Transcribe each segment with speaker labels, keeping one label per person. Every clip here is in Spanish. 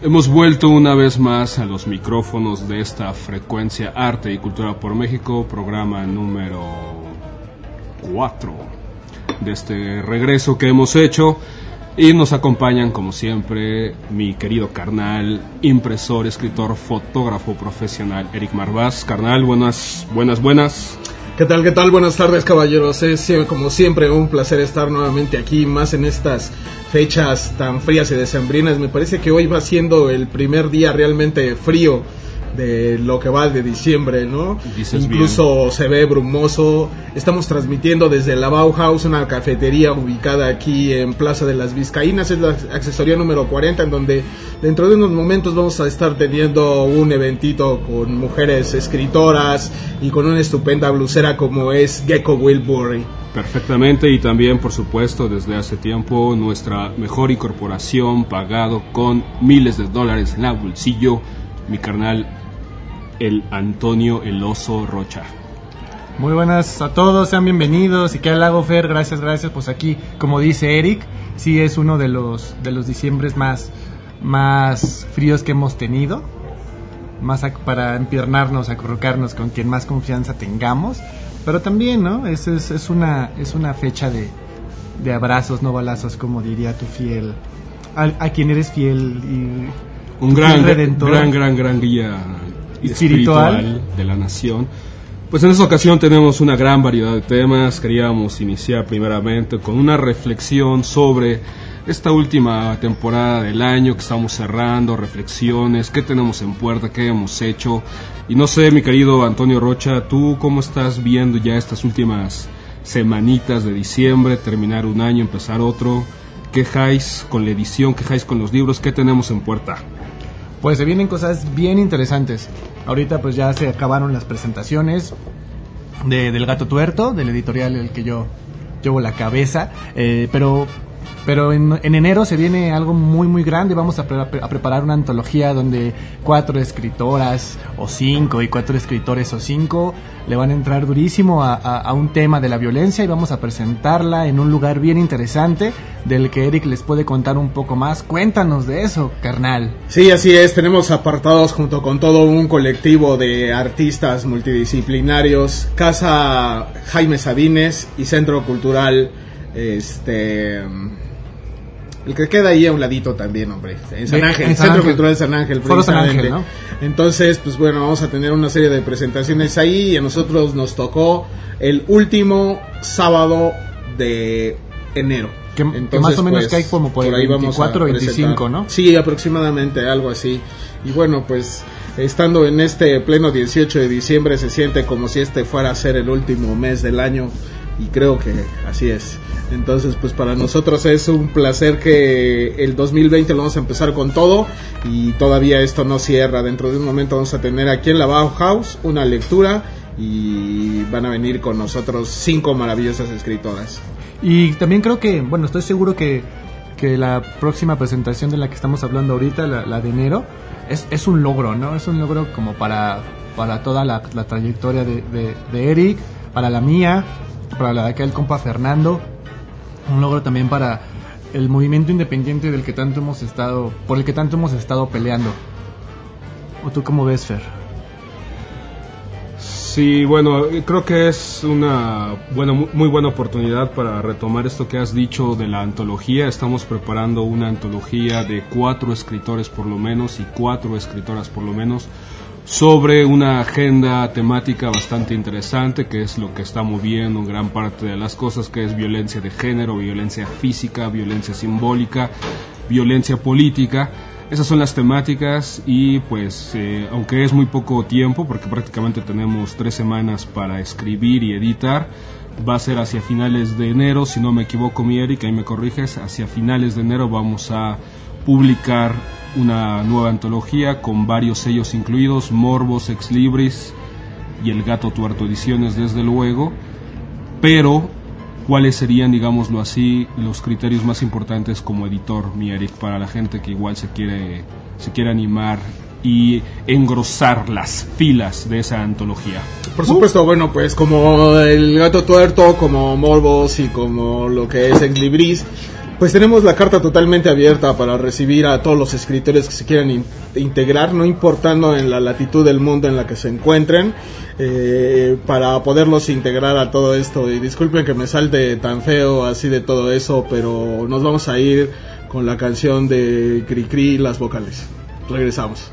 Speaker 1: Hemos vuelto una vez más a los micrófonos de esta frecuencia Arte y Cultura por México, programa número 4 de este regreso que hemos hecho. Y nos acompañan, como siempre, mi querido carnal, impresor, escritor, fotógrafo profesional, Eric Marvás. Carnal, buenas, buenas, buenas.
Speaker 2: ¿Qué tal, qué tal? Buenas tardes, caballeros. Es como siempre un placer estar nuevamente aquí, más en estas fechas tan frías y decembrinas. Me parece que hoy va siendo el primer día realmente frío de lo que va de diciembre, ¿no? Incluso se ve brumoso. Estamos transmitiendo desde la Bauhaus, una cafetería ubicada aquí en Plaza de las Vizcaínas, es la accesoría número 40, en donde dentro de unos momentos vamos a estar teniendo un eventito con mujeres escritoras y con una estupenda blusera como es Gecko Wilbury.
Speaker 1: Perfectamente y también por supuesto desde hace tiempo nuestra mejor incorporación pagado con miles de dólares en el bolsillo, mi carnal el Antonio El Oso Rocha.
Speaker 3: Muy buenas a todos, sean bienvenidos y que al lago Fer, gracias, gracias. Pues aquí, como dice Eric, sí es uno de los de los diciembres más más fríos que hemos tenido, más para empiernarnos, acurrucarnos con quien más confianza tengamos, pero también, ¿no? Es, es, es una es una fecha de, de abrazos, no balazos, como diría tu fiel, a, quien eres fiel
Speaker 1: y un gran, gran, gran, gran guía espiritual. de la nación. Pues en esta ocasión tenemos una gran variedad de temas. Queríamos iniciar primeramente con una reflexión sobre esta última temporada del año que estamos cerrando, reflexiones, qué tenemos en puerta, qué hemos hecho. Y no sé, mi querido Antonio Rocha, ¿tú cómo estás viendo ya estas últimas semanitas de diciembre, terminar un año, empezar otro? ¿Qué quejáis con la edición? ¿Qué quejáis con los libros? ¿Qué tenemos en puerta?
Speaker 3: Pues se vienen cosas bien interesantes. Ahorita pues ya se acabaron las presentaciones de, del Gato Tuerto, del editorial el que yo llevo la cabeza, eh, pero pero en, enero se viene algo muy, muy grande. Vamos a, preparar una antología donde cuatro escritoras o cinco y cuatro escritores o cinco le van a entrar durísimo a, un tema de la violencia y vamos a presentarla en un lugar bien interesante del que Eric les puede contar un poco más. Cuéntanos de eso, carnal.
Speaker 2: Sí, así es. Tenemos apartados junto con todo un colectivo de artistas multidisciplinarios. Casa Jaime Sabines y Centro Cultural este el que queda ahí a un ladito también, hombre. En San Ángel, Centro Cultural de San Ángel, San Ángel, ¿no? Entonces, pues bueno, vamos a tener una serie de presentaciones ahí y a nosotros nos tocó el último sábado de enero.
Speaker 3: Que, más o menos pues, que hay como por, ahí 24 25, ¿no?
Speaker 2: Sí, aproximadamente, algo así. Y bueno, pues estando en este pleno 18 de diciembre se siente como si este fuera a ser el último mes del año y creo que así es. Entonces, pues para nosotros es un placer que el 2020 lo vamos a empezar con todo y todavía esto no cierra. Dentro de un momento vamos a tener aquí en la Bauhaus una lectura y van a venir con nosotros cinco maravillosas escritoras.
Speaker 3: Y también creo que, bueno, estoy seguro que, que la próxima presentación de la que estamos hablando ahorita, la, de enero, es, es, un logro, ¿no? Es un logro como para, para toda la, trayectoria de, de, de Eric, para la mía, para la de aquel compa Fernando, un logro también para el movimiento independiente del que tanto hemos estado, por el que tanto hemos estado peleando. ¿O tú cómo ves, Fer?
Speaker 1: Sí, bueno, creo que es una buena, muy buena oportunidad para retomar esto que has dicho de la antología. Estamos preparando una antología de cuatro escritores por lo menos y cuatro escritoras por lo menos sobre una agenda temática bastante interesante que es lo que está moviendo gran parte de las cosas que es violencia de género, violencia física, violencia simbólica, violencia política. Esas son las temáticas y pues eh, aunque es muy poco tiempo porque prácticamente tenemos tres semanas para escribir y editar, va a ser hacia finales de enero, si no me equivoco mi Eric, ahí me corriges, hacia finales de enero vamos a publicar una nueva antología con varios sellos incluidos, Morbos, Ex Libris y El Gato Tuerto Ediciones, desde luego, pero cuáles serían, digámoslo así, los criterios más importantes como editor, mi Eric, para la gente que igual se quiere, se quiere animar y engrosar las filas de esa antología.
Speaker 2: Por supuesto, bueno, pues como el gato tuerto, como Morbos y como lo que es Ex Libris, Pues tenemos la carta totalmente abierta para recibir a todos los escritores que se quieran in- integrar, no importando en la latitud del mundo en la que se encuentren, eh, para poderlos integrar a todo esto. Y disculpen que me salte tan feo así de todo eso, pero nos vamos a ir con la canción de Cri Cri las vocales. Regresamos.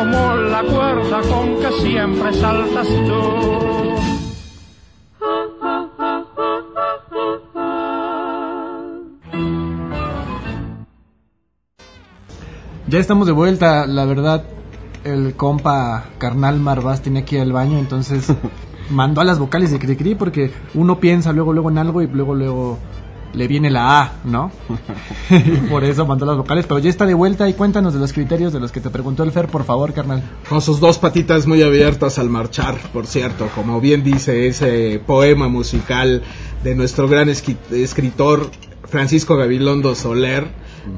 Speaker 4: como la cuerda con que siempre saltas tú.
Speaker 3: Ya estamos de vuelta, la verdad, el compa carnal Marvás tiene aquí al baño, entonces mandó a las vocales de Cricri porque uno piensa luego luego en algo y luego luego le viene la A, ¿no? y por eso mandó las vocales, pero ya está de vuelta y cuéntanos de los criterios de los que te preguntó el Fer, por favor, carnal.
Speaker 2: Con sus dos patitas muy abiertas al marchar, por cierto, como bien dice ese poema musical de nuestro gran escritor Francisco Gabilondo Soler,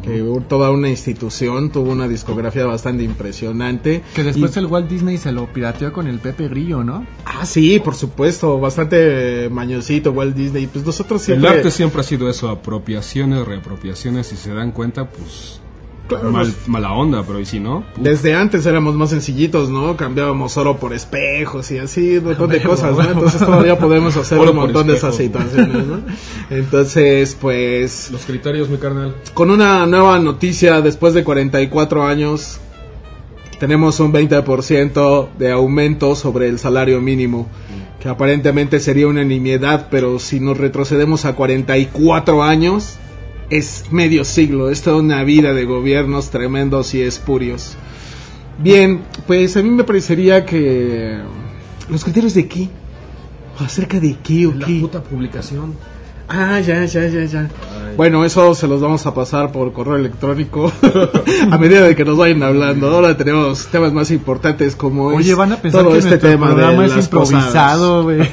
Speaker 2: que toda una institución, tuvo una discografía bastante impresionante.
Speaker 3: Que después
Speaker 2: Y-
Speaker 3: el Walt Disney se lo pirateó con el Pepe Grillo, ¿no?
Speaker 2: Ah, sí, por supuesto, bastante mañosito Walt Disney. Pues nosotros
Speaker 1: El
Speaker 2: siempre...
Speaker 1: arte siempre ha sido eso, apropiaciones, reapropiaciones, si se dan cuenta, pues
Speaker 2: Claro,
Speaker 1: mal-
Speaker 2: pues-
Speaker 1: mala onda, pero y si no,
Speaker 2: Desde antes éramos más sencillitos, ¿no? Cambiábamos oro por espejos y así, un montón de cosas, ¿no? Entonces todavía podemos hacer un montón de esas situaciones, ¿no? Entonces, pues,
Speaker 1: los criterios, mi carnal.
Speaker 2: con una nueva noticia, después de 44 años, tenemos un 20% de aumento sobre el salario mínimo, que aparentemente sería una nimiedad, pero si nos retrocedemos a 44 años, es medio siglo, es toda una vida de gobiernos tremendos y espurios. Bien, pues a mí me parecería que los criterios de qué, acerca de qué o
Speaker 1: La
Speaker 2: qué.
Speaker 1: puta publicación.
Speaker 2: Ah, ya, ya, ya, ya.
Speaker 1: Ay.
Speaker 2: Bueno, eso se los vamos a pasar por correo electrónico a medida de que nos vayan hablando. Ahora tenemos temas más importantes como es
Speaker 3: Oye, van a pensar
Speaker 2: todo
Speaker 3: que
Speaker 2: este tema de
Speaker 3: programa es
Speaker 2: las
Speaker 3: improvisado, güey.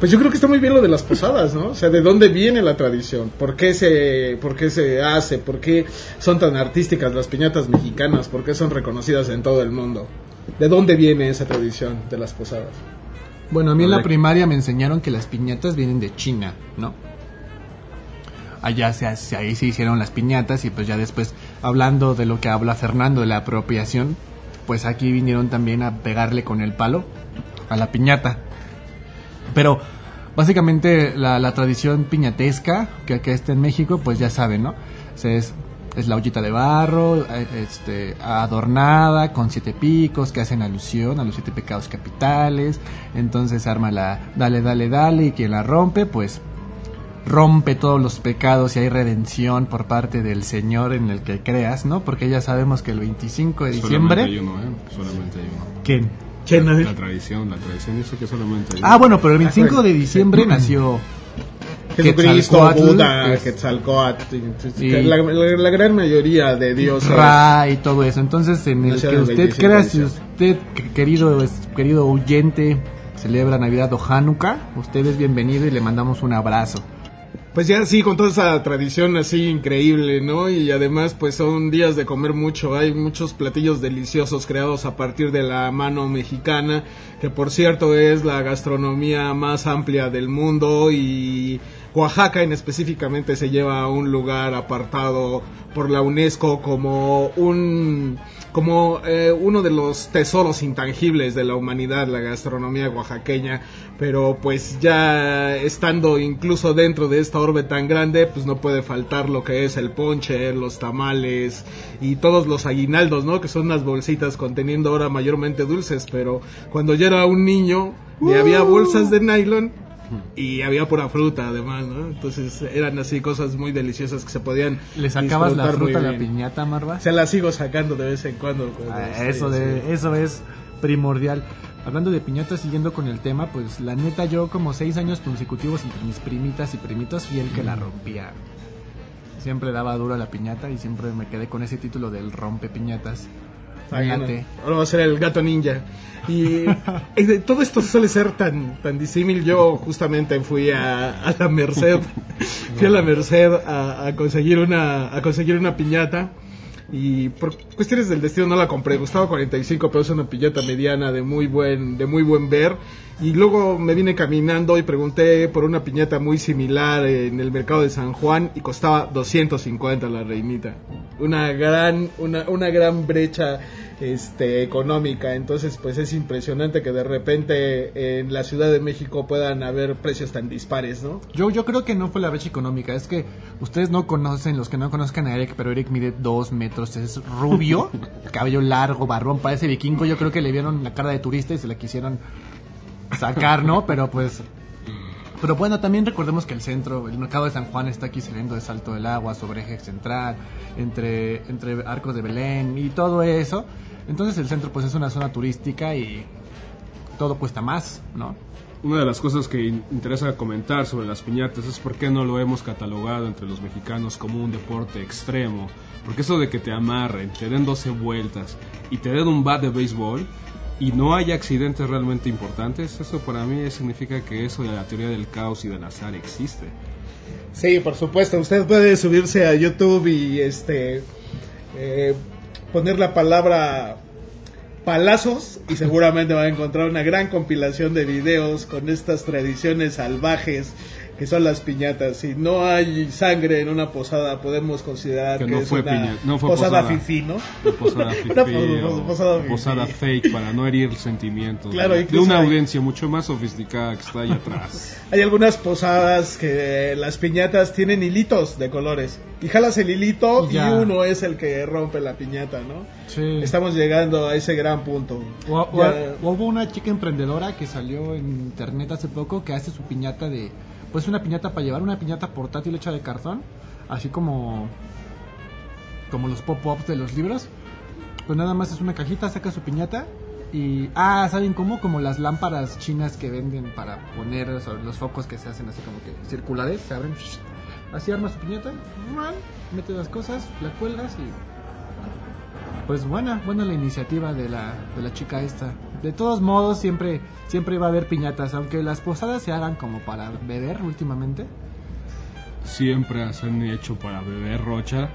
Speaker 2: Pues yo creo que está muy bien lo de las posadas, ¿no? O sea, ¿de dónde viene la tradición? ¿Por qué se, por qué se hace? ¿Por qué son tan artísticas las piñatas mexicanas? ¿Por qué son reconocidas en todo el mundo? ¿De dónde viene esa tradición de las posadas?
Speaker 3: Bueno, a mí en la primaria me enseñaron que las piñatas vienen de China, ¿no? Allá se, hace- ahí se hicieron las piñatas y pues ya después hablando de lo que habla Fernando de la apropiación, pues aquí vinieron también a pegarle con el palo a la piñata. Pero básicamente la, la tradición piñatesca que, que está en México, pues ya saben, ¿no? Se es, es la ollita de barro, eh, este, adornada con siete picos que hacen alusión a los siete pecados capitales. Entonces arma la dale, dale, dale y quien la rompe, pues rompe todos los pecados y hay redención por parte del Señor en el que creas, ¿no? Porque ya sabemos que el 25 de diciembre...
Speaker 1: Solamente hay uno, ¿eh? Solamente hay uno.
Speaker 3: ¿Quién?
Speaker 1: La tradición, la tradición dice que solamente hay
Speaker 3: Ah, bueno, pero el 25 de diciembre nació
Speaker 2: Jesucristo, Buda, Quetzalcoatl,
Speaker 3: Y-
Speaker 2: la, la- la gran mayoría de dioses.
Speaker 3: Ra y todo eso. Entonces, en el que usted
Speaker 2: 25
Speaker 3: crea, si usted, que- querido, querido oyente, celebra Navidad o Hanukkah, usted es bienvenido y le mandamos un abrazo.
Speaker 2: Pues ya sí, con toda esa tradición así increíble, ¿no? Y además pues son días de comer mucho, hay muchos platillos deliciosos creados a partir de la mano mexicana, que por cierto es la gastronomía más amplia del mundo y Oaxaca en específicamente se lleva a un lugar apartado por la UNESCO como un como eh, uno de los tesoros intangibles de la humanidad, la gastronomía oaxaqueña, pero pues ya estando incluso dentro de esta orbe tan grande, pues no puede faltar lo que es el ponche, los tamales y todos los aguinaldos, ¿no? Que son unas bolsitas conteniendo ahora mayormente dulces, pero cuando yo era un niño y había bolsas de nylon y había pura fruta además, ¿no? Entonces eran así cosas muy deliciosas que se podían
Speaker 3: ¿Le sacabas la fruta a la piñata, Marva?
Speaker 2: Se la sigo sacando de vez en cuando. pues,
Speaker 3: Ah,
Speaker 2: sí,
Speaker 3: eso,
Speaker 2: sí.
Speaker 3: de, eso es primordial. Hablando de piñatas, siguiendo con el tema, pues la neta yo como seis años consecutivos entre mis primitas y primitos fui el que la rompía. Siempre daba duro a la piñata y siempre me quedé con ese título del rompe piñatas.
Speaker 2: Ahora va a ser el gato ninja. Y y de- todo esto suele ser tan, tan disímil. Yo justamente fui a, a la Merced. Fui a la Merced a, a conseguir una, a conseguir una piñata. Y por cuestiones del destino no la compré. Costaba 45 pesos una piñata mediana de muy buen, de muy buen ver. Y luego me vine caminando y pregunté por una piñata muy similar en el mercado de San Juan y costaba 250 la reinita. Una gran, una, una gran brecha este, económica. Entonces, pues es impresionante que de repente en la Ciudad de México puedan haber precios tan dispares, ¿no?
Speaker 3: Yo, yo creo que no fue la brecha económica, es que ustedes no conocen, los que no conozcan a Eric, pero Eric mide dos metros, es rubio, cabello largo, barrón, parece vikingo, yo creo que le vieron la cara de turista y se la quisieron sacar, ¿no? Pero pues... Pero bueno, también recordemos que el centro, el mercado de San Juan está aquí saliendo de Salto del Agua, sobre eje central, entre, entre Arcos de Belén y todo eso. Entonces el centro pues es una zona turística y todo cuesta más, ¿no?
Speaker 1: Una de las cosas que in- interesa comentar sobre las piñatas es por qué no lo hemos catalogado entre los mexicanos como un deporte extremo. Porque eso de que te amarren, te den 12 vueltas y te den un bat de béisbol y no haya accidentes realmente importantes, eso para mí significa que eso de la teoría del caos y del azar existe.
Speaker 2: Sí, por supuesto. Usted puede subirse a YouTube y este eh, poner la palabra palazos y seguramente va a encontrar una gran compilación de videos con estas tradiciones salvajes que son las piñatas. Si no hay sangre en una posada, podemos considerar
Speaker 1: Que
Speaker 2: que,
Speaker 1: no
Speaker 2: es
Speaker 1: fue
Speaker 2: una
Speaker 1: piña- no fue
Speaker 2: posada,
Speaker 1: posada.
Speaker 2: fifí, ¿no?
Speaker 1: Una posada
Speaker 2: Una
Speaker 1: fifí o
Speaker 2: posada fifí.
Speaker 1: posada fake para no herir sentimientos
Speaker 2: Claro,
Speaker 1: de- una
Speaker 2: hay-
Speaker 1: audiencia mucho más sofisticada que está ahí atrás.
Speaker 2: Hay algunas posadas que las piñatas tienen hilitos de colores. Y jalas el hilito y uno es el que rompe la piñata, ¿no?
Speaker 3: Sí.
Speaker 2: Estamos llegando a ese gran punto.
Speaker 3: O, o-
Speaker 2: Ya-
Speaker 3: o hubo una chica emprendedora que salió en internet hace poco que hace su piñata de, pues una piñata para llevar, una piñata portátil hecha de cartón, así como, como los pop-ups de los libros. Pues nada más es una cajita, saca su piñata y, ah, ¿saben cómo? Como las lámparas chinas que venden para poner los focos que se hacen así como que circulares, se abren. Así arma su piñata, mete las cosas, la cuelgas y pues buena, buena la iniciativa de la, de la chica esta. De todos modos, siempre, siempre va a haber piñatas, aunque las posadas se hagan como para beber últimamente.
Speaker 1: Siempre se han hecho para beber rocha.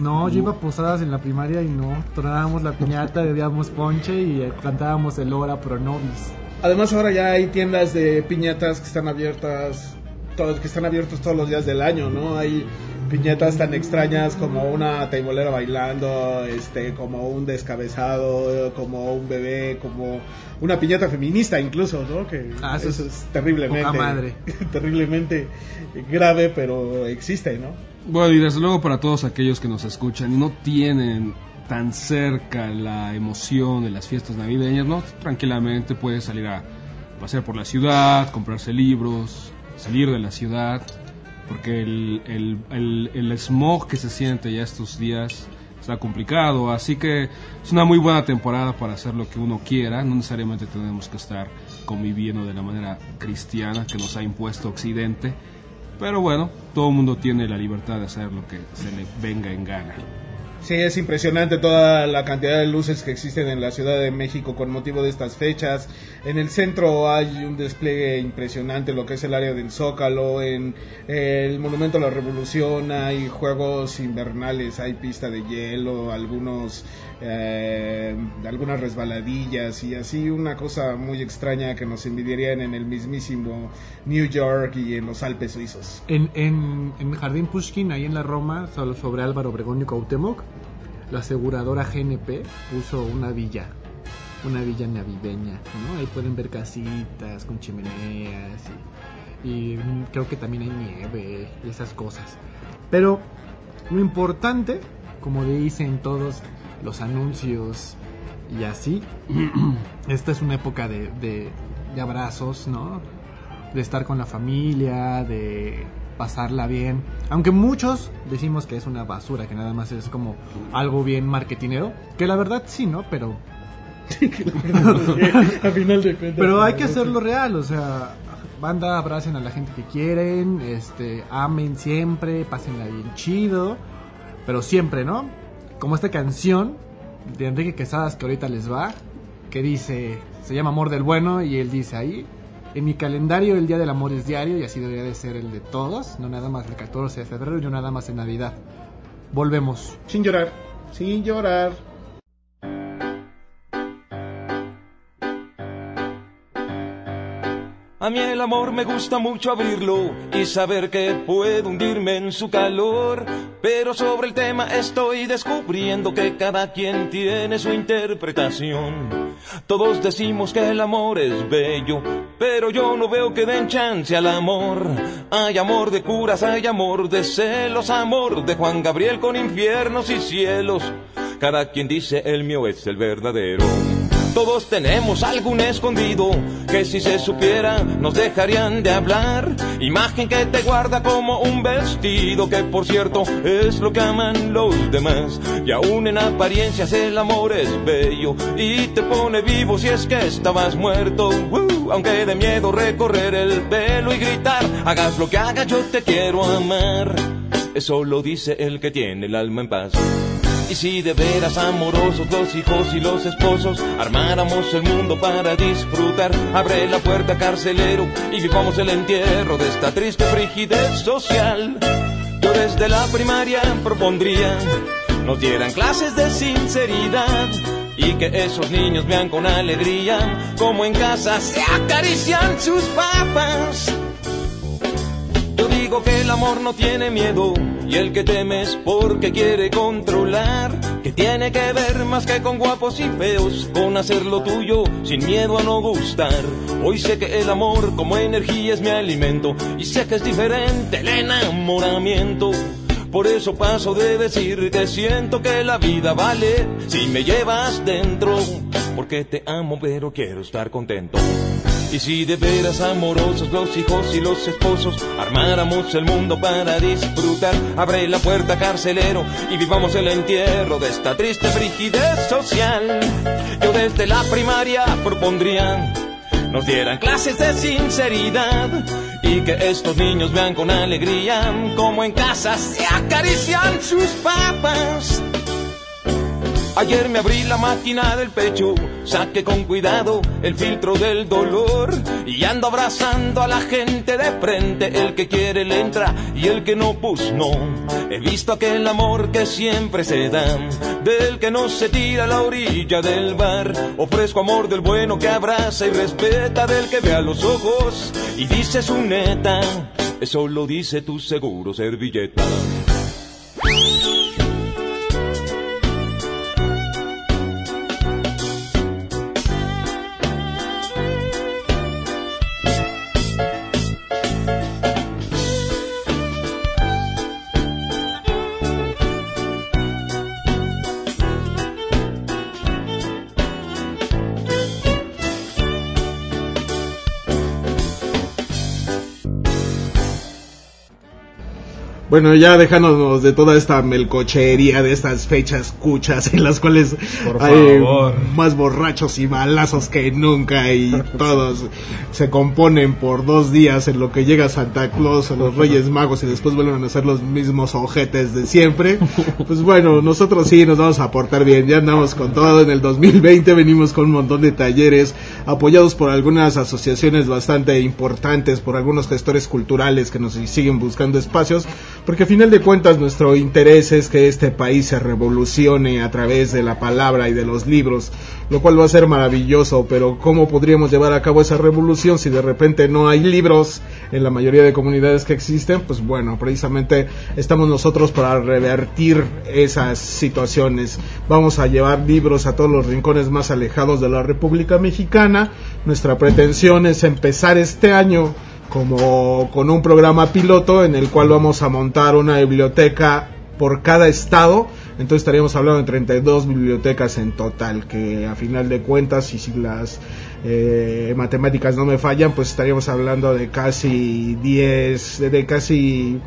Speaker 3: No, yo iba a posadas en la primaria y no. Tronábamos la piñata, bebíamos ponche y cantábamos el hora pro nobis.
Speaker 2: Además ahora ya hay tiendas de piñatas que están abiertas todos, que están abiertos todos los días del año, ¿no? Hay piñatas tan extrañas como una taibolera bailando, este, como un descabezado, como un bebé, como una piñata feminista incluso, ¿no? Que
Speaker 3: Ah, eso
Speaker 2: eso,
Speaker 3: es
Speaker 2: es terriblemente,
Speaker 3: poca madre.
Speaker 2: terriblemente grave, pero existe, ¿no?
Speaker 1: Bueno, y desde luego para todos aquellos que nos escuchan y no tienen tan cerca la emoción de las fiestas navideñas, ¿no? Tranquilamente puedes salir a pasear por la ciudad, comprarse libros, salir de la ciudad, porque el, el, el, smog que se siente ya estos días está complicado, así que es una muy buena temporada para hacer lo que uno quiera, no necesariamente tenemos que estar conviviendo de la manera cristiana que nos ha impuesto Occidente, pero bueno, todo el mundo tiene la libertad de hacer lo que se le venga en gana.
Speaker 2: Sí, es impresionante toda la cantidad de luces que existen en la Ciudad de México con motivo de estas fechas. En el centro hay un despliegue impresionante, lo que es el área del Zócalo, en el Monumento a la Revolución hay juegos invernales, hay pista de hielo, algunos eh, algunas resbaladillas y así una cosa muy extraña que nos envidiarían en el mismísimo New York y en los Alpes suizos.
Speaker 3: En, en, en Jardín Pushkin, ahí en la Roma, sobre Álvaro Obregón y Cuauhtémoc, la aseguradora GNP puso una villa, una villa navideña, ¿no? Ahí pueden ver casitas con chimeneas y, y creo que también hay nieve y esas cosas. Pero lo importante, como dicen todos los anuncios y así, esta es una época de, de, de abrazos, ¿no? De estar con la familia, de pasarla bien. Aunque muchos decimos que es una basura, que nada más es como algo bien marketinero, que la verdad sí, ¿no? Pero
Speaker 2: a final de cuentas.
Speaker 3: pero hay que hacerlo real, o sea, banda, abracen a la gente que quieren, este, amen siempre, pásenla bien chido, pero siempre, ¿no? Como esta canción de Enrique Quesadas que ahorita les va, que dice, se llama Amor del Bueno y él dice ahí, en mi calendario el Día del Amor es diario y así debería de ser el de todos, no nada más el 14 de febrero y no nada más en Navidad. Volvemos.
Speaker 2: Sin llorar, sin llorar.
Speaker 5: A mí el amor me gusta mucho abrirlo y saber que puedo hundirme en su calor. Pero sobre el tema estoy descubriendo que cada quien tiene su interpretación. Todos decimos que el amor es bello, pero yo no veo que den chance al amor. Hay amor de curas, hay amor de celos, amor de Juan Gabriel con infiernos y cielos. Cada quien dice el mío es el verdadero. Todos tenemos algún escondido que si se supiera nos dejarían de hablar. Imagen que te guarda como un vestido que por cierto es lo que aman los demás. Y aún en apariencias el amor es bello y te pone vivo si es que estabas muerto. Uh, aunque de miedo recorrer el velo y gritar, hagas lo que hagas yo te quiero amar. Eso lo dice el que tiene el alma en paz. Y si de veras amorosos los hijos y los esposos armáramos el mundo para disfrutar, abre la puerta carcelero y vivamos el entierro de esta triste frigidez social. Yo desde la primaria propondría nos dieran clases de sinceridad y que esos niños vean con alegría como en casa se acarician sus papas. Que el amor no tiene miedo y el que teme es porque quiere controlar. Que tiene que ver más que con guapos y feos, con hacer lo tuyo sin miedo a no gustar. Hoy sé que el amor como energía es mi alimento y sé que es diferente el enamoramiento. Por eso paso de decir que siento que la vida vale si me llevas dentro. Porque te amo pero quiero estar contento. Y si de veras amorosos los hijos y los esposos armáramos el mundo para disfrutar, abre la puerta carcelero y vivamos el entierro de esta triste frigidez social. Yo desde la primaria propondría nos dieran clases de sinceridad y que estos niños vean con alegría como en casa se acarician sus papas. Ayer me abrí la máquina del pecho, saqué con cuidado el filtro del dolor y ando abrazando a la gente de frente. El que quiere le entra y el que no, pues no. He visto aquel amor que siempre se da, del que no se tira a la orilla del bar. Ofrezco amor del bueno que abraza y respeta, del que ve a los ojos y dice su neta. eso lo dice tu seguro servilleta.
Speaker 2: Bueno, ya dejándonos de toda esta melcochería de estas fechas cuchas en las cuales
Speaker 1: Por
Speaker 2: hay
Speaker 1: favor.
Speaker 2: más borrachos y balazos que nunca y todos se componen por dos días en lo que llega Santa Claus o los Reyes Magos y después vuelven a ser los mismos ojetes de siempre. Pues bueno, nosotros sí nos vamos a portar bien, ya andamos con todo en el 2020, venimos con un montón de talleres apoyados por algunas asociaciones bastante importantes, por algunos gestores culturales que nos siguen buscando espacios, porque a final de cuentas nuestro interés es que este país se revolucione a través de la palabra y de los libros, lo cual va a ser maravilloso, pero ¿cómo podríamos llevar a cabo esa revolución si de repente no hay libros en la mayoría de comunidades que existen? Pues bueno, precisamente estamos nosotros para revertir esas situaciones. Vamos a llevar libros a todos los rincones más alejados de la República Mexicana. Nuestra pretensión es empezar este año como con un programa piloto en el cual vamos a montar una biblioteca por cada estado. Entonces estaríamos hablando de 32 bibliotecas en total, que a final de cuentas, y si las eh, matemáticas no me fallan, pues estaríamos hablando de casi 10, de, casi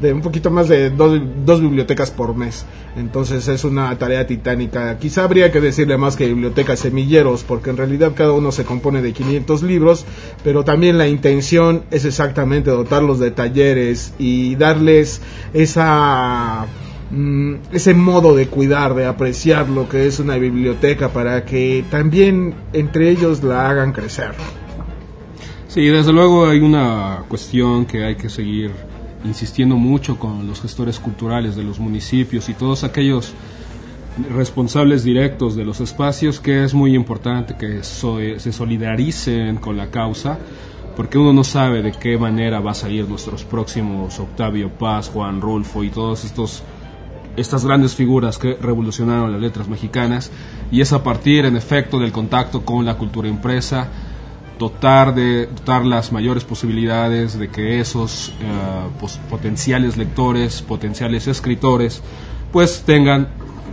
Speaker 2: de un poquito más de dos, dos, bibliotecas por mes. Entonces es una tarea titánica. Quizá habría que decirle más que bibliotecas semilleros, porque en realidad cada uno se compone de 500 libros, pero también la intención es exactamente dotarlos de talleres y darles esa mm, ese modo de cuidar, de apreciar lo que es una biblioteca para que también entre ellos la hagan crecer.
Speaker 1: Sí, desde luego hay una cuestión que hay que seguir insistiendo mucho con los gestores culturales de los municipios y todos aquellos responsables directos de los espacios que es muy importante que so se solidaricen con la causa porque uno no sabe de qué manera va a salir nuestros próximos Octavio Paz, Juan Rulfo y todos estos estas grandes figuras que revolucionaron las letras mexicanas y es a partir en efecto del contacto con la cultura impresa dotar de dotar las mayores posibilidades de que esos pues, potenciales lectores, potenciales escritores, pues tengan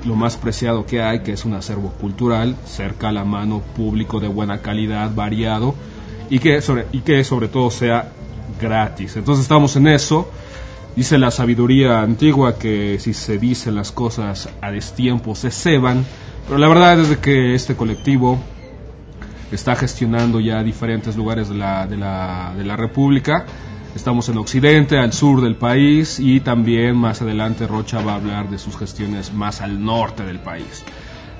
Speaker 1: lo más preciado que hay, que es un acervo cultural cerca a la mano, público de buena calidad, variado y que sobre, y que sobre todo sea gratis. Entonces estamos en eso. Dice la sabiduría antigua que si se dicen las cosas a destiempo se ceban, pero la verdad es que este colectivo está gestionando ya diferentes lugares de la, de la, de la República. Estamos en Occidente, al sur del país y también más adelante Rocha va a hablar de sus gestiones más al norte del país.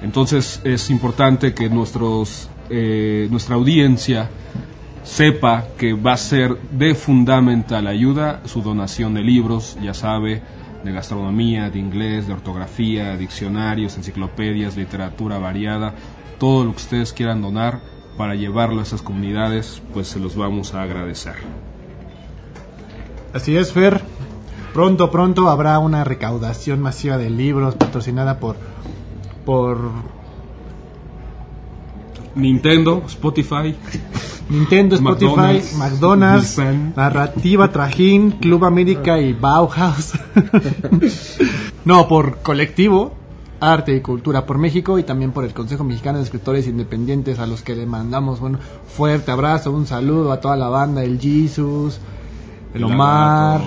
Speaker 1: Entonces es importante que nuestros, eh, nuestra audiencia sepa que va a ser de fundamental ayuda su donación de libros, ya sabe, de gastronomía, de inglés, de ortografía, diccionarios, enciclopedias, literatura variada, todo lo que ustedes quieran donar para llevarlo a esas comunidades, pues se los vamos a agradecer.
Speaker 3: Así es, Fer. Pronto, pronto habrá una recaudación masiva de libros patrocinada por por
Speaker 1: Nintendo, Spotify,
Speaker 3: Nintendo, Spotify,
Speaker 1: McDonald's,
Speaker 3: McDonald's,
Speaker 1: Nissan.
Speaker 3: Narrativa, Trajín, Club América y Bauhaus. no, por colectivo, Arte y Cultura por México y también por el Consejo Mexicano de Escritores Independientes a los que le mandamos un fuerte abrazo, un saludo a toda la banda, el Jesus, el Omar,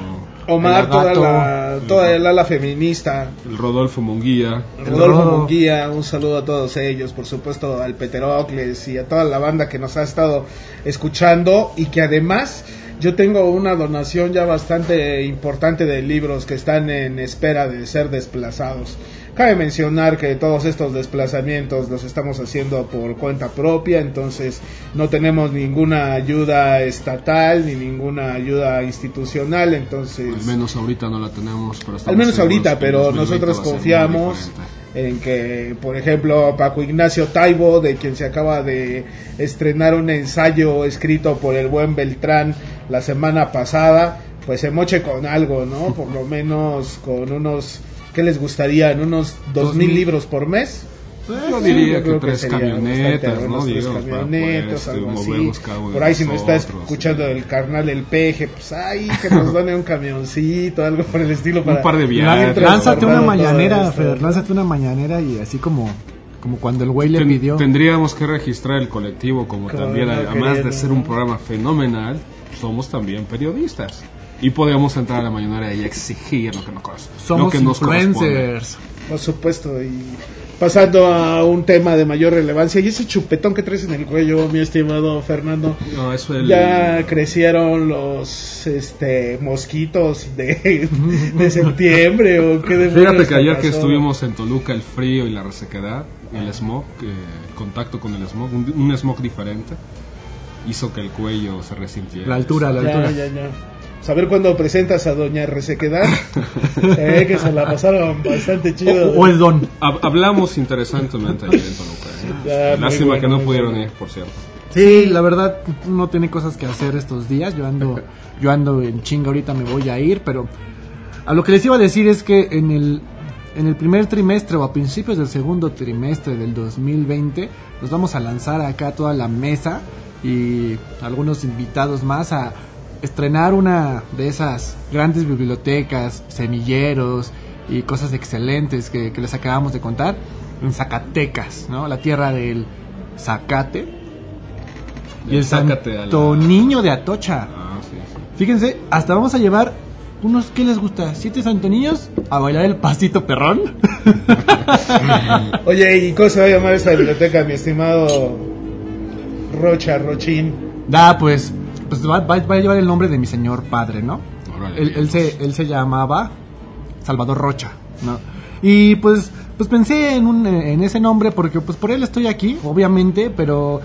Speaker 2: Omar,
Speaker 3: El
Speaker 2: toda
Speaker 3: gato.
Speaker 2: la, toda el ala feminista,
Speaker 1: el Rodolfo Munguía,
Speaker 2: Rodolfo
Speaker 3: Rodo.
Speaker 2: Munguía, un saludo a todos ellos, por supuesto al Peterocles y a toda la banda que nos ha estado escuchando y que además yo tengo una donación ya bastante importante de libros que están en espera de ser desplazados. Cabe mencionar que todos estos desplazamientos los estamos haciendo por cuenta propia, entonces no tenemos ninguna ayuda estatal ni ninguna ayuda institucional, entonces
Speaker 1: al menos ahorita no la tenemos, pero
Speaker 2: al menos ahorita, pero
Speaker 1: 2020
Speaker 2: nosotros confiamos en que, por ejemplo, Paco Ignacio Taibo, de quien se acaba de estrenar un ensayo escrito por el buen Beltrán la semana pasada, pues se moche con algo, ¿no? Por lo menos con unos, ¿qué les gustaría? ¿En unos dos mil libros por mes?
Speaker 1: Yo
Speaker 2: Sí,
Speaker 1: diría
Speaker 2: yo
Speaker 1: que tres
Speaker 2: sería
Speaker 1: camionetas, ¿no?
Speaker 2: unos tres camionetas,
Speaker 1: pues,
Speaker 2: algo así. Por ahí si me está escuchando el carnal del peje, pues ay, que nos done un camioncito, algo por el estilo para...
Speaker 1: par de viajes.
Speaker 3: Lánzate una mañanera. Fer, lánzate una mañanera y así como, como cuando el güey le
Speaker 1: Ten-
Speaker 3: pidió.
Speaker 1: Tendríamos que registrar el colectivo como
Speaker 2: Como
Speaker 1: también,
Speaker 2: no
Speaker 1: además
Speaker 2: queriendo.
Speaker 1: de ser un programa fenomenal, somos también periodistas. Y podríamos entrar a la mañanera y exigir lo que nos, lo
Speaker 3: Somos
Speaker 1: que nos corresponde.
Speaker 3: influencers.
Speaker 2: Por supuesto, y pasando a un tema de mayor relevancia, y ese chupetón que traes en el cuello, mi estimado Fernando,
Speaker 1: No, eso el-
Speaker 2: ya crecieron los este mosquitos de, de septiembre o qué
Speaker 1: Fíjate que ayer que estuvimos en Toluca, el frío y la resequedad, el smog, eh, contacto con el smog, un, un smog diferente, hizo que el cuello se resintiera.
Speaker 3: La altura, la
Speaker 2: Ya,
Speaker 3: altura.
Speaker 2: ya, ya. Saber cuándo presentas a Doña Resequedad, eh, que se la pasaron bastante chido.
Speaker 3: O, o el don.
Speaker 1: Hab- hablamos interesantemente ayer en Toluca. ¿eh? Lástima
Speaker 2: bueno,
Speaker 1: que no pudieron
Speaker 2: bueno.
Speaker 1: ir, por cierto.
Speaker 3: Sí, la verdad no tiene cosas que hacer estos días. Yo ando, yo ando en chinga ahorita me voy a ir, pero a lo que les iba a decir es que en el en el primer trimestre o a principios del segundo trimestre del 2020 nos vamos a lanzar acá toda la mesa y algunos invitados más a estrenar una de esas grandes bibliotecas, semilleros y cosas excelentes que, que les acabamos de contar en Zacatecas, ¿no? La tierra del zacate y el
Speaker 1: la-
Speaker 3: Santo Niño de Atocha.
Speaker 1: Ah, sí, sí.
Speaker 3: Fíjense, hasta vamos a llevar unos, ¿qué les gusta? ¿Siete santo niños? A bailar el pasito perrón.
Speaker 2: Oye, ¿y cómo se va a llamar esta biblioteca, mi estimado Rocha, Rochín?
Speaker 3: da, pues, pues va, va- va a llevar el nombre de mi señor padre, ¿no?
Speaker 1: Órale,
Speaker 3: Él, él se, él se llamaba Salvador Rocha, ¿no? Y pues, pues pensé en, un, en ese nombre porque pues por él estoy aquí, obviamente, pero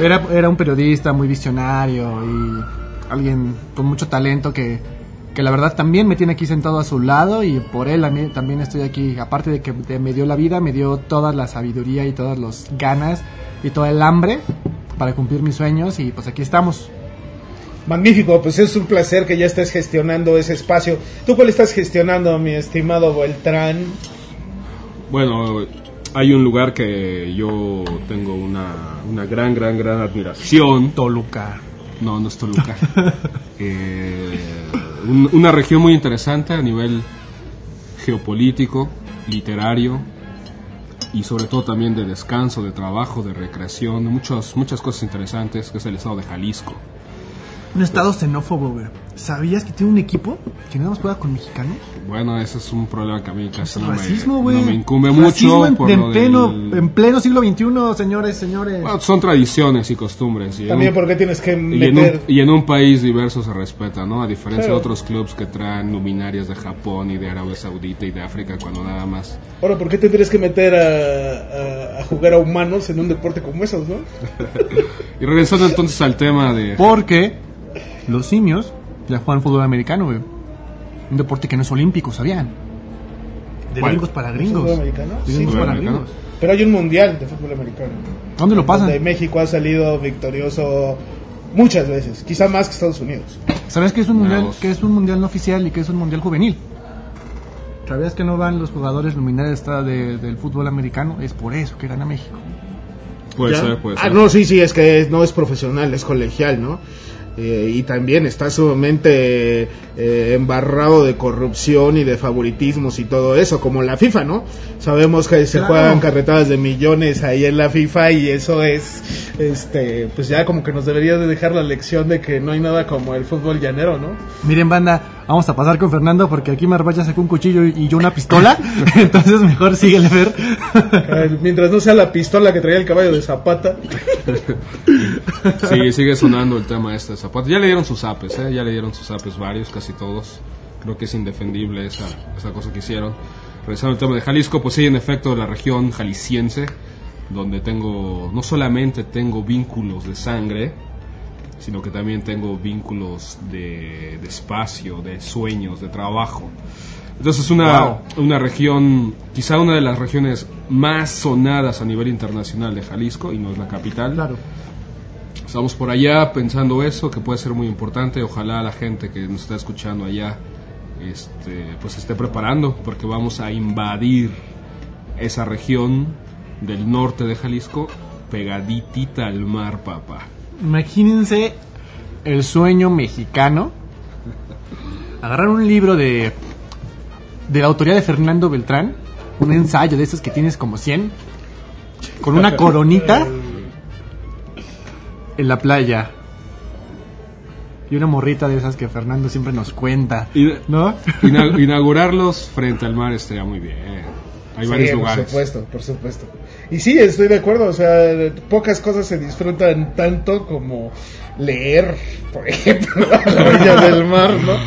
Speaker 3: era, era un periodista muy visionario y alguien con mucho talento que, que la verdad también me tiene aquí sentado a su lado y por él también estoy aquí. Aparte de que me dio la vida, me dio toda la sabiduría y todas las ganas y todo el hambre para cumplir mis sueños y pues aquí estamos.
Speaker 2: Magnífico, pues es un placer que ya estés gestionando ese espacio. ¿Tú cuál estás gestionando, mi estimado Beltrán?
Speaker 1: Bueno, hay un lugar que yo tengo una, una gran, gran, gran admiración.
Speaker 3: Toluca.
Speaker 1: No, no es Toluca. Eh, un- una región muy interesante a nivel geopolítico, literario y sobre todo también de descanso, de trabajo, de recreación, muchas, muchas cosas interesantes, que es el estado de Jalisco.
Speaker 3: Un estado xenófobo, güey. ¿Sabías que tiene un equipo que nada más juega con mexicanos?
Speaker 1: Bueno, ese es un problema que a mí casi no,
Speaker 3: Racismo,
Speaker 1: me, no me incumbe
Speaker 3: Racismo
Speaker 1: mucho.
Speaker 3: En,
Speaker 1: por
Speaker 3: de
Speaker 1: lo
Speaker 3: pleno,
Speaker 1: del-
Speaker 3: en pleno siglo XXI, señores, señores.
Speaker 1: Bueno, son tradiciones y costumbres. Y
Speaker 2: También
Speaker 1: un-
Speaker 2: porque tienes que
Speaker 1: Y en, un,
Speaker 2: meter...
Speaker 1: y en un país diverso se respeta, ¿no? A diferencia
Speaker 2: Claro.
Speaker 1: de otros clubes que traen luminarias de Japón y de Arabia Saudita y de África cuando nada más.
Speaker 2: Ahora, ¿por qué tendrías que meter a, a- a jugar a humanos en un deporte como esos, no?
Speaker 1: Y regresando entonces al tema de...
Speaker 3: Porque los simios ya juegan fútbol americano, güey. Un deporte que no es olímpico, ¿sabían? De
Speaker 1: ¿Cuál?
Speaker 3: gringos para gringos.
Speaker 2: ¿Fútbol americano?
Speaker 3: De
Speaker 2: Sí,
Speaker 3: gringos
Speaker 1: fútbol
Speaker 3: para
Speaker 1: americano.
Speaker 3: gringos.
Speaker 2: Pero hay un mundial de fútbol americano.
Speaker 3: ¿Dónde lo pasan?
Speaker 2: Donde México ha salido victorioso muchas veces, quizá más que Estados Unidos.
Speaker 3: ¿Sabes qué es un mundial? Que es un mundial no oficial y que es un mundial juvenil. ¿Sabías que no van los jugadores luminarios esta de- del fútbol americano? Es por eso que gana México.
Speaker 1: Puede
Speaker 2: ¿Ya?
Speaker 1: ser, puede
Speaker 2: ah,
Speaker 1: ser.
Speaker 2: no, sí, sí, es que no es profesional, es colegial, ¿no? Eh, y también está sumamente eh, embarrado de corrupción y de favoritismos y todo eso, como la FIFA, ¿no? Sabemos que se
Speaker 3: Claro.
Speaker 2: juegan carretadas de millones ahí en la FIFA y eso es, este, pues ya como que nos debería de dejar la lección de que no hay nada como el fútbol llanero, ¿no?
Speaker 3: Miren, banda, vamos a pasar con Fernando porque aquí Marva ya sacó un cuchillo y yo una pistola. Entonces mejor síguele ver.
Speaker 2: Mientras no sea la pistola que traía el caballo de Zapata.
Speaker 1: Sí, sigue sonando el tema este de Zapata. Ya le dieron sus apes, ¿eh? Ya le dieron sus apes varios, casi todos. Creo que es indefendible esa, esa cosa que hicieron. Regresando al tema de Jalisco, pues sí, en efecto, la región jalisciense, donde tengo, no solamente tengo vínculos de sangre, sino que también tengo vínculos de, de espacio, de sueños, de trabajo. Entonces es una,
Speaker 3: Wow.
Speaker 1: una región, quizá una de las regiones más sonadas a nivel internacional de Jalisco, y no es la capital.
Speaker 3: Claro.
Speaker 1: Estamos por allá pensando eso, que puede ser muy importante. Ojalá la gente que nos está escuchando allá este, pues esté preparando, porque vamos a invadir esa región del norte de Jalisco, pegaditita al mar, papá.
Speaker 3: Imagínense el sueño mexicano. Agarrar un libro de de la autoría de Fernando Beltrán, un ensayo de esos que tienes como 100, con una coronita en la playa. Y una morrita de esas que Fernando siempre nos cuenta, ¿no?
Speaker 1: ina- inaugurarlos frente al mar estaría muy bien. Hay
Speaker 2: Sí,
Speaker 1: varios
Speaker 2: por
Speaker 1: lugares.
Speaker 2: supuesto, por supuesto. Y sí, estoy de acuerdo, o sea, pocas cosas se disfrutan tanto como leer, por ejemplo, a la orilla del mar, ¿no?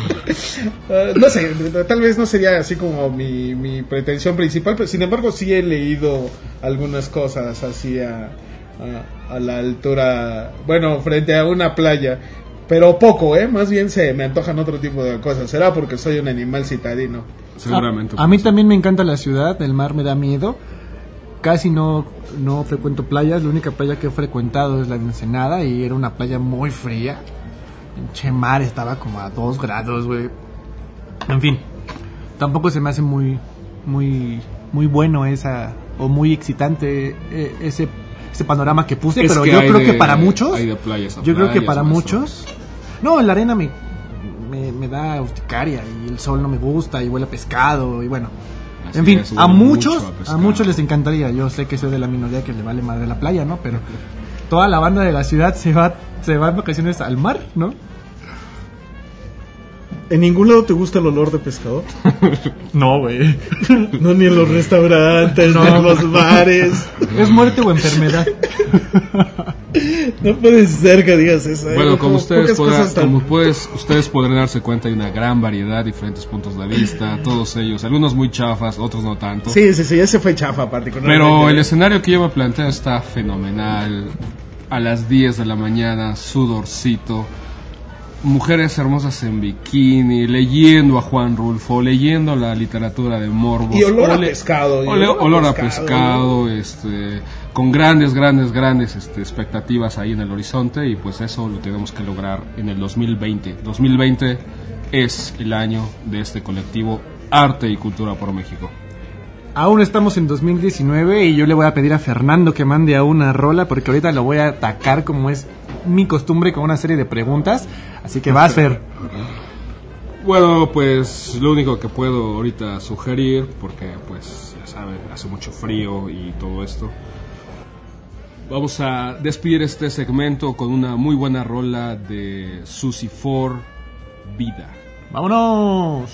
Speaker 2: Ah, no sé, tal vez no sería así como mi, mi pretensión principal, pero sin embargo sí he leído algunas cosas así a, a, a la altura, bueno, frente a una playa. Pero poco, ¿eh? Más bien se me antojan otro tipo de cosas. Será porque soy un animal citadino.
Speaker 1: Seguramente.
Speaker 3: A, a mí también me encanta la ciudad, el mar me da miedo. Casi no, no frecuento playas, la única playa que he frecuentado es la de Ensenada y era una playa muy fría. Pinche mar estaba como a 2 grados, güey. En fin, tampoco se me hace muy, muy, muy bueno esa, o muy excitante eh, ese, ese panorama que puse,
Speaker 1: Es
Speaker 3: pero
Speaker 1: que
Speaker 3: yo creo
Speaker 1: de-
Speaker 3: que para muchos,
Speaker 1: playas
Speaker 3: yo creo que para muchos, no, la arena me, me, me da urticaria y el sol no me gusta y huele a pescado y bueno.
Speaker 1: Así
Speaker 3: en fin,
Speaker 1: es,
Speaker 3: a muchos,
Speaker 1: mucho a
Speaker 3: muchos les encantaría. Yo sé que soy de la minoría que le vale madre la playa, ¿no? Pero toda la banda de la ciudad se va, se va en vacaciones al mar, ¿no?
Speaker 2: ¿En ningún lado te gusta el olor de pescado?
Speaker 3: No, güey.
Speaker 2: No, ni en los restaurantes,
Speaker 3: No.
Speaker 2: ni en los bares.
Speaker 3: Es muerte o enfermedad.
Speaker 2: No puede ser que digas eso. ¿eh?
Speaker 1: Bueno, como ustedes, podrán,
Speaker 2: tan-
Speaker 1: como puedes- ustedes podrán darse cuenta, hay una gran variedad, diferentes puntos de vista, todos ellos, algunos muy chafas, otros no tanto.
Speaker 2: Sí, sí, sí, ese fue chafa particularmente.
Speaker 1: Pero el escenario que yo me planteo está fenomenal. A las 10 de la mañana, sudorcito, mujeres hermosas en bikini, leyendo a Juan Rulfo, leyendo la literatura de Morbos.
Speaker 2: Y olor a pescado. y
Speaker 1: ole- olor a
Speaker 2: pescado,
Speaker 1: pescado, este, con grandes, grandes, grandes este, expectativas ahí en el horizonte y pues eso lo tenemos que lograr en el 2020. 2020 es el año de este colectivo Arte y Cultura por México.
Speaker 3: Aún estamos en 2019 y yo le voy a pedir a Fernando que mande a una rola porque ahorita lo voy a atacar como es mi costumbre con una serie de preguntas. Así que vas, Fer.
Speaker 1: Bueno, pues lo único que puedo ahorita sugerir, porque pues ya saben, hace mucho frío y todo esto. Vamos a despedir este segmento con una muy buena rola de Susie Ford, Vida.
Speaker 3: ¡Vámonos!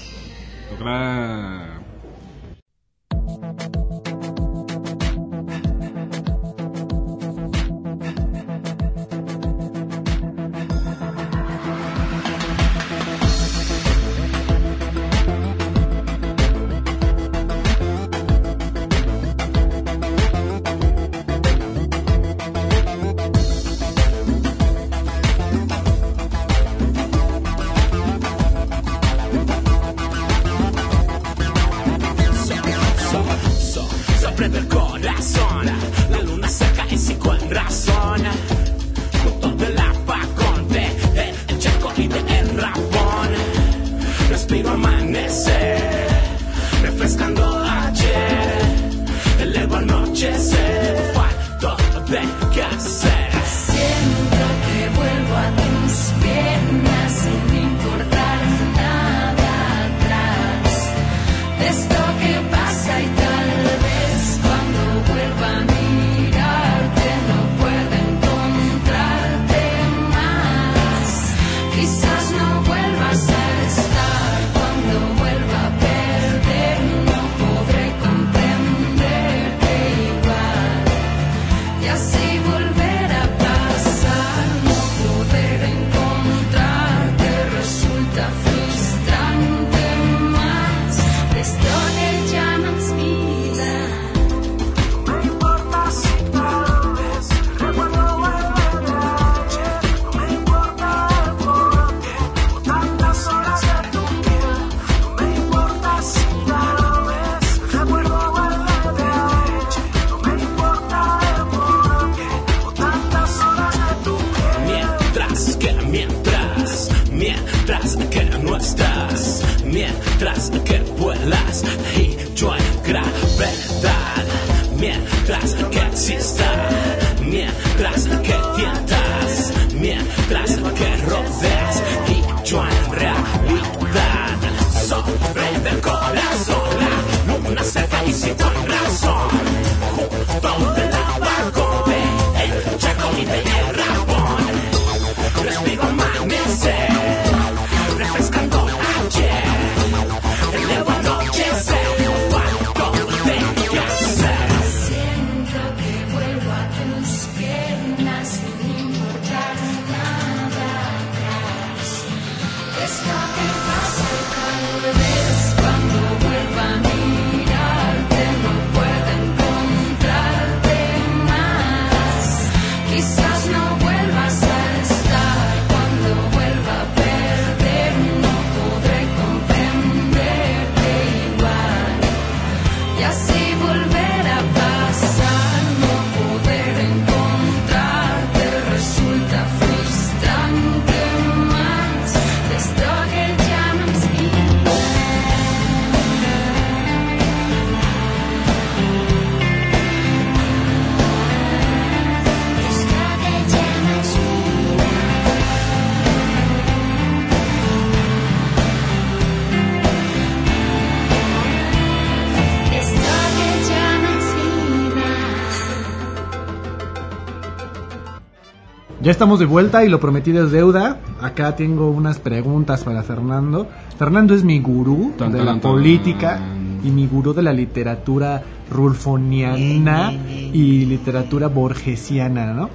Speaker 6: Ya
Speaker 3: estamos de vuelta y lo prometido es deuda. Acá tengo unas preguntas para Fernando. Fernando es mi gurú
Speaker 1: Tan,
Speaker 3: de
Speaker 1: tan,
Speaker 3: la
Speaker 1: tan.
Speaker 3: política y mi gurú de la literatura rulfoniana y literatura borgesiana, ¿no?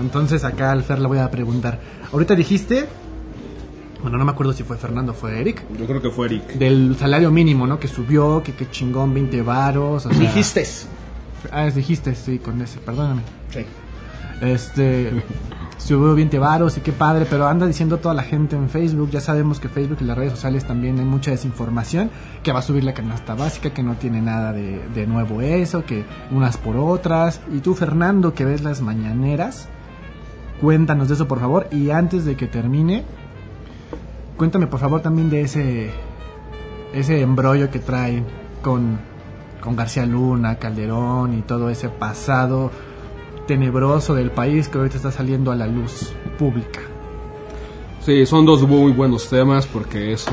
Speaker 3: Entonces acá al Fer le voy a preguntar. Ahorita dijiste, bueno, no me acuerdo si fue Fernando o fue Eric,
Speaker 1: Yo creo que fue Eric.
Speaker 3: del salario mínimo, ¿no? Que subió, que, que chingón 20 varos. o sea-
Speaker 2: Dijiste.
Speaker 3: Ah, dijiste, sí, con ese, perdóname.
Speaker 2: Sí.
Speaker 3: Este subió 20 varos y qué padre, pero anda diciendo toda la gente en Facebook, ya sabemos que Facebook y las redes sociales también hay mucha desinformación, que va a subir la canasta básica, que no tiene nada de, nuevo eso, que unas por otras. Y tú, Fernando, que ves las mañaneras, cuéntanos de eso, por favor. Y antes de que termine, cuéntame, por favor, también de ese, ese embrollo que trae con, con García Luna, Calderón y todo ese pasado tenebroso del país que ahorita está saliendo a la luz pública.
Speaker 1: Sí, son dos muy buenos temas porque eso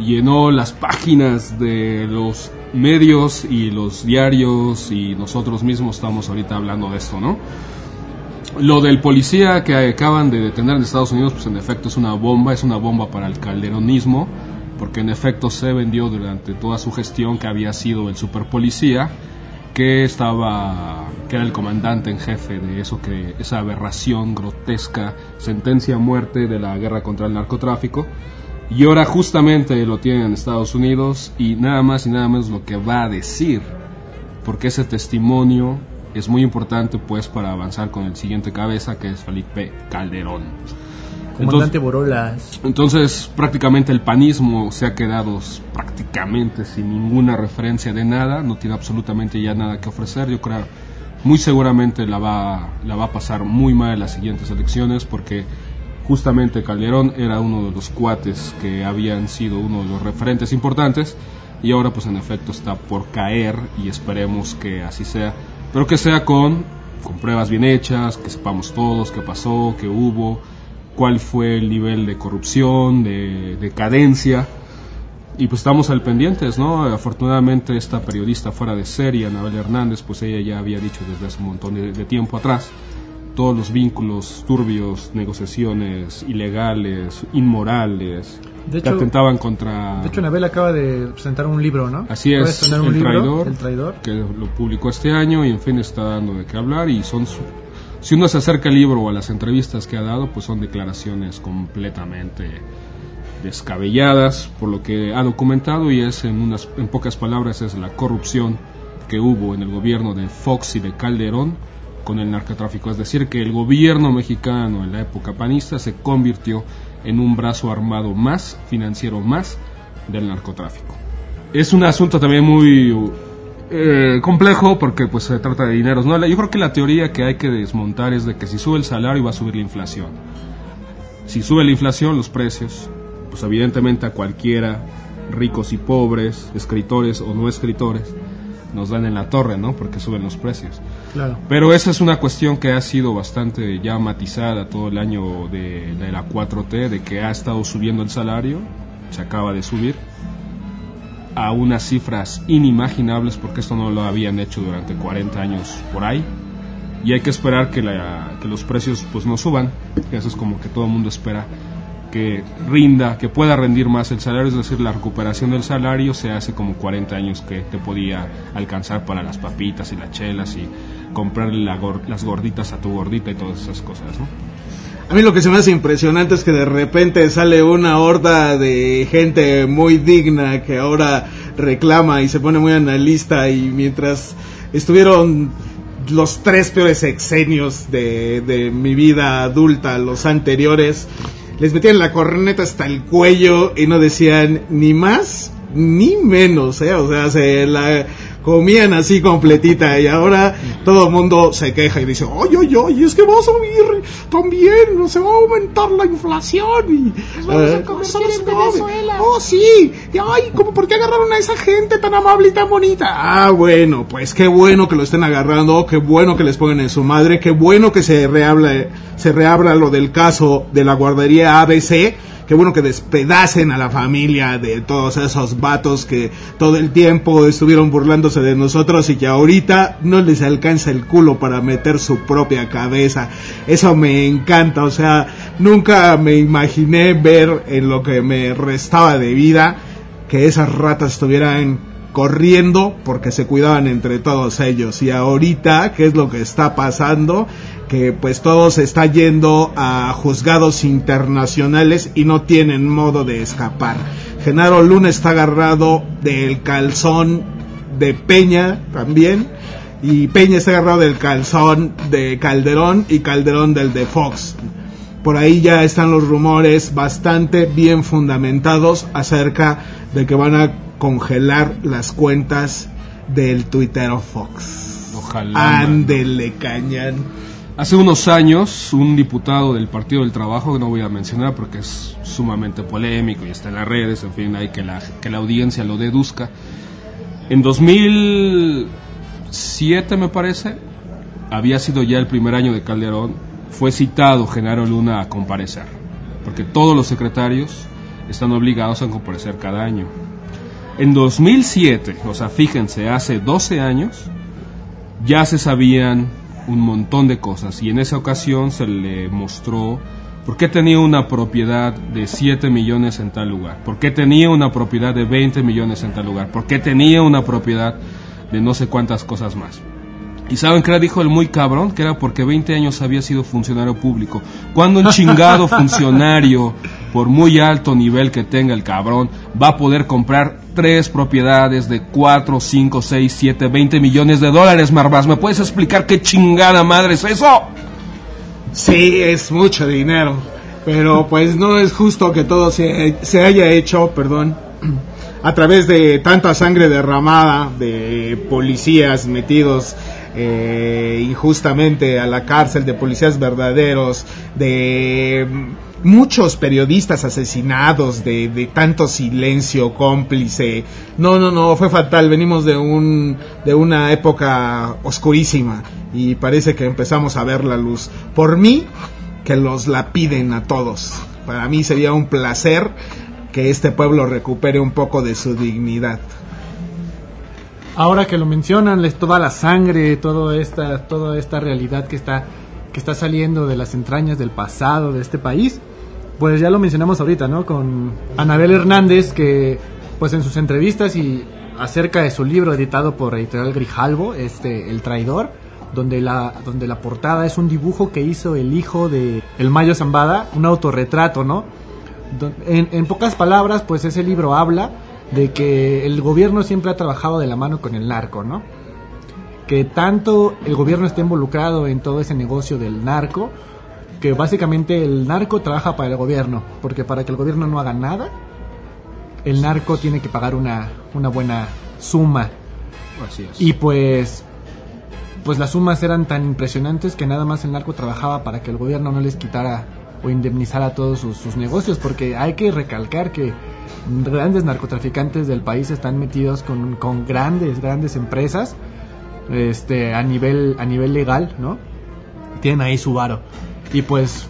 Speaker 1: llenó las páginas de los medios y los diarios y nosotros mismos estamos ahorita hablando de esto, ¿no? Lo del policía que acaban de detener en Estados Unidos, pues en efecto es una bomba, es una bomba para el calderonismo, porque en efecto se vendió durante toda su gestión que había sido el superpolicía, que estaba, que era el comandante en jefe de eso que, esa aberración grotesca, sentencia a muerte de la guerra contra el narcotráfico, y ahora justamente lo tienen en Estados Unidos y nada más y nada menos lo que va a decir, porque ese testimonio es muy importante pues para avanzar con el siguiente cabeza que es Felipe Calderón.
Speaker 3: Comandante Borolas.
Speaker 1: Entonces prácticamente el panismo se ha quedado prácticamente sin ninguna referencia de nada, no tiene absolutamente ya nada que ofrecer, yo creo muy seguramente la va, la va a pasar muy mal en las siguientes elecciones porque justamente Calderón era uno de los cuates que habían sido uno de los referentes importantes y ahora pues en efecto está por caer y esperemos que así sea, pero que sea con, con pruebas bien hechas, que sepamos todos qué pasó, qué hubo, cuál fue el nivel de corrupción, de decadencia. Y pues estamos al pendientes, ¿no? Afortunadamente esta periodista fuera de serie, Anabel Hernández, pues ella ya había dicho desde hace un montón de, de tiempo atrás todos los vínculos turbios, negociaciones ilegales, inmorales,
Speaker 3: De
Speaker 1: que
Speaker 3: hecho-
Speaker 1: atentaban contra...
Speaker 3: De hecho, Anabel acaba de presentar un libro, ¿no?
Speaker 1: Así es, El
Speaker 3: libro,
Speaker 1: Traidor,
Speaker 3: El Traidor.
Speaker 1: que lo publicó este año y en fin está dando de qué hablar y son si uno se acerca al libro o a las entrevistas que ha dado, pues son declaraciones completamente descabelladas por lo que ha documentado y es en unas en pocas palabras es la corrupción que hubo en el gobierno de Fox y de Calderón con el narcotráfico, es decir, que el gobierno mexicano en la época panista se convirtió en un brazo armado más, financiero más del narcotráfico. Es un asunto también muy eh, complejo porque pues se trata de dineros. ¿no? Yo creo que la teoría que hay que desmontar es de que si sube el salario va a subir la inflación. Si sube la inflación, los precios, pues evidentemente a cualquiera, ricos y pobres, escritores o no escritores, nos dan en la torre, ¿no? Porque suben los precios.
Speaker 3: Claro.
Speaker 1: Pero esa es una cuestión que ha sido bastante ya matizada todo el año de, de la 4T, de que ha estado subiendo el salario, se acaba de subir, a unas cifras inimaginables porque esto no lo habían hecho durante 40 años por ahí. Y hay que esperar que, la- que los precios pues no suban, eso es como que todo el mundo espera que rinda, que pueda rendir más el salario, es decir, la recuperación del salario se hace como 40 años que te podía alcanzar para las papitas y las chelas y comprarle la las gorditas a tu gordita y todas esas cosas, ¿no?
Speaker 2: A mí lo que se me hace impresionante es que de repente sale una horda de gente muy digna que ahora reclama y se pone muy analista y mientras estuvieron los tres peores sexenios de, de mi vida adulta, los anteriores, les metían la corneta hasta el cuello y no decían ni más ni menos, ¿eh? O sea, se la comían así completita y ahora todo el mundo se queja y dice, oye, oye, oye, es que va a subir también, no se va a aumentar la inflación y... eh, eso no se come. Oh, sí, y ay, ¿cómo, ¿por qué agarraron a esa gente tan amable y tan bonita? Ah, bueno, pues qué bueno que lo estén agarrando, qué bueno que les pongan en su madre, qué bueno que se reabla, se reabra lo del caso de la guardería ABC, Qué bueno que despedacen a la familia de todos esos vatos que todo el tiempo estuvieron burlándose de nosotros y que ahorita no les alcanza el culo para meter su propia cabeza. Eso me encanta, o sea, nunca me imaginé ver en lo que me restaba de vida que esas ratas estuvieran corriendo porque se cuidaban entre todos ellos y ahorita qué es lo que está pasando que pues todo se está yendo a juzgados internacionales y no tienen modo de escapar. Genaro Luna está agarrado del calzón de Peña también y Peña está agarrado del calzón de Calderón y Calderón del de Fox. Por ahí ya están los rumores bastante bien fundamentados acerca de que van a congelar las cuentas del tuitero Fox.
Speaker 1: Ojalá.
Speaker 2: Ándele, cañan.
Speaker 1: Hace unos años, un diputado del Partido del Trabajo, que no voy a mencionar porque es sumamente polémico y está en las redes, en fin, hay que la, que la audiencia lo deduzca. En 2007, me parece, había sido ya el primer año de Calderón, fue citado Genaro Luna a comparecer, porque todos los secretarios están obligados a comparecer cada año. En 2007, o sea, fíjense, hace 12 años, ya se sabían un montón de cosas. Y en esa ocasión se le mostró por qué tenía una propiedad de 7 millones en tal lugar, por qué tenía una propiedad de 20 millones en tal lugar, por qué tenía una propiedad de no sé cuántas cosas más. ¿Y saben qué era? Dijo el muy cabrón? Que era porque 20 años había sido funcionario público. Cuando un chingado funcionario, por muy alto nivel que tenga el cabrón, va a poder comprar tres propiedades de 4, 5, 6, 7, 20 millones de dólares, Marvás? ¿Me puedes explicar qué chingada madre es eso?
Speaker 2: Sí, es mucho dinero, pero pues no es justo que todo se, se haya hecho, perdón, a través de tanta sangre derramada, de policías metidos eh, injustamente a la cárcel, de policías verdaderos, de muchos periodistas asesinados, de, de tanto silencio cómplice. No, no, no, fue fatal. Venimos de un de una época oscurísima y parece que empezamos a ver la luz. Por mí, que los la piden a todos. Para mí sería un placer que este pueblo recupere un poco de su dignidad.
Speaker 3: Ahora que lo mencionan, les toda la sangre, toda esta, toda esta realidad que está, que está saliendo de las entrañas del pasado de este país, pues ya lo mencionamos ahorita, ¿no? Con Anabel Hernández, que pues en sus entrevistas y acerca de su libro editado por Editorial Grijalvo, este, El Traidor, donde la, donde la portada es un dibujo que hizo el hijo de El Mayo Zambada, un autorretrato, ¿no? En pocas palabras, pues ese libro habla de que el gobierno siempre ha trabajado de la mano con el narco, ¿no? Que tanto el gobierno está involucrado en todo ese negocio del narco, que básicamente el narco trabaja para el gobierno, porque para que el gobierno no haga nada, el narco tiene que pagar una, una buena suma.
Speaker 1: Así es.
Speaker 3: Y pues, pues las sumas eran tan impresionantes que nada más el narco trabajaba para que el gobierno no les quitara o indemnizara todos sus, sus negocios, porque hay que recalcar que grandes narcotraficantes del país están metidos con, con grandes, grandes empresas este, a, nivel, a nivel legal, ¿no? Tienen ahí su varo. Y pues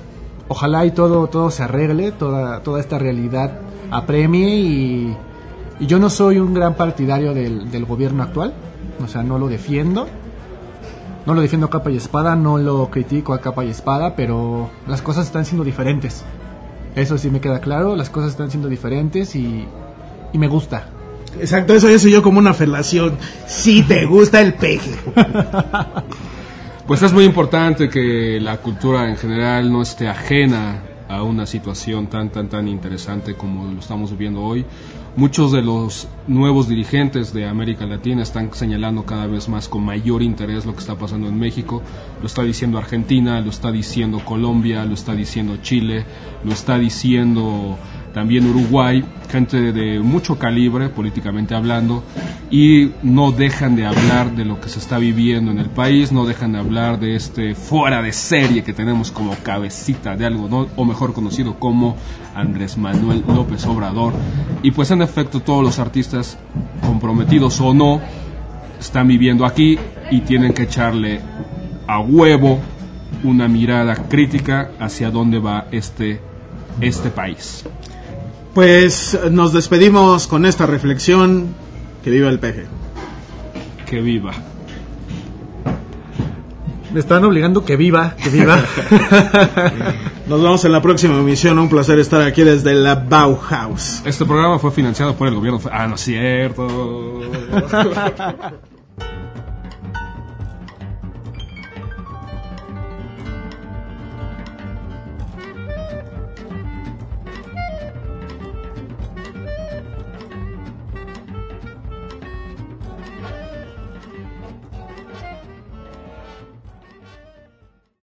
Speaker 3: ojalá y todo, todo se arregle, toda, toda esta realidad apremie y, y yo no soy un gran partidario del, del gobierno actual, o sea, no lo defiendo. No lo defiendo a capa y espada, no lo critico a capa y espada, pero las cosas están siendo diferentes. Eso sí me queda claro, las cosas están siendo diferentes y, y me gusta.
Speaker 2: Exacto, eso eso yo como una felación. Si te gusta el peje.
Speaker 1: Pues es muy importante que la cultura en general no esté ajena a una situación tan tan tan interesante como lo estamos viviendo hoy. Muchos de los nuevos dirigentes de América Latina están señalando cada vez más con mayor interés lo que está pasando en México. Lo está diciendo Argentina, lo está diciendo Colombia, lo está diciendo Chile, lo está diciendo también Uruguay, gente de mucho calibre políticamente hablando, y no dejan de hablar de lo que se está viviendo en el país, no dejan de hablar de este fuera de serie que tenemos como cabecita de algo, ¿no? o mejor conocido como Andrés Manuel López Obrador. Y pues en efecto todos los artistas, comprometidos o no, están viviendo aquí y tienen que echarle a huevo una mirada crítica hacia dónde va este, este país.
Speaker 2: Pues nos despedimos con esta reflexión. Que viva el peje.
Speaker 1: Que viva.
Speaker 3: Me están obligando que viva, que viva.
Speaker 2: Nos vemos en la próxima emisión. Un placer estar aquí desde la Bauhaus.
Speaker 1: Este programa fue financiado por el gobierno. Ah, no es cierto.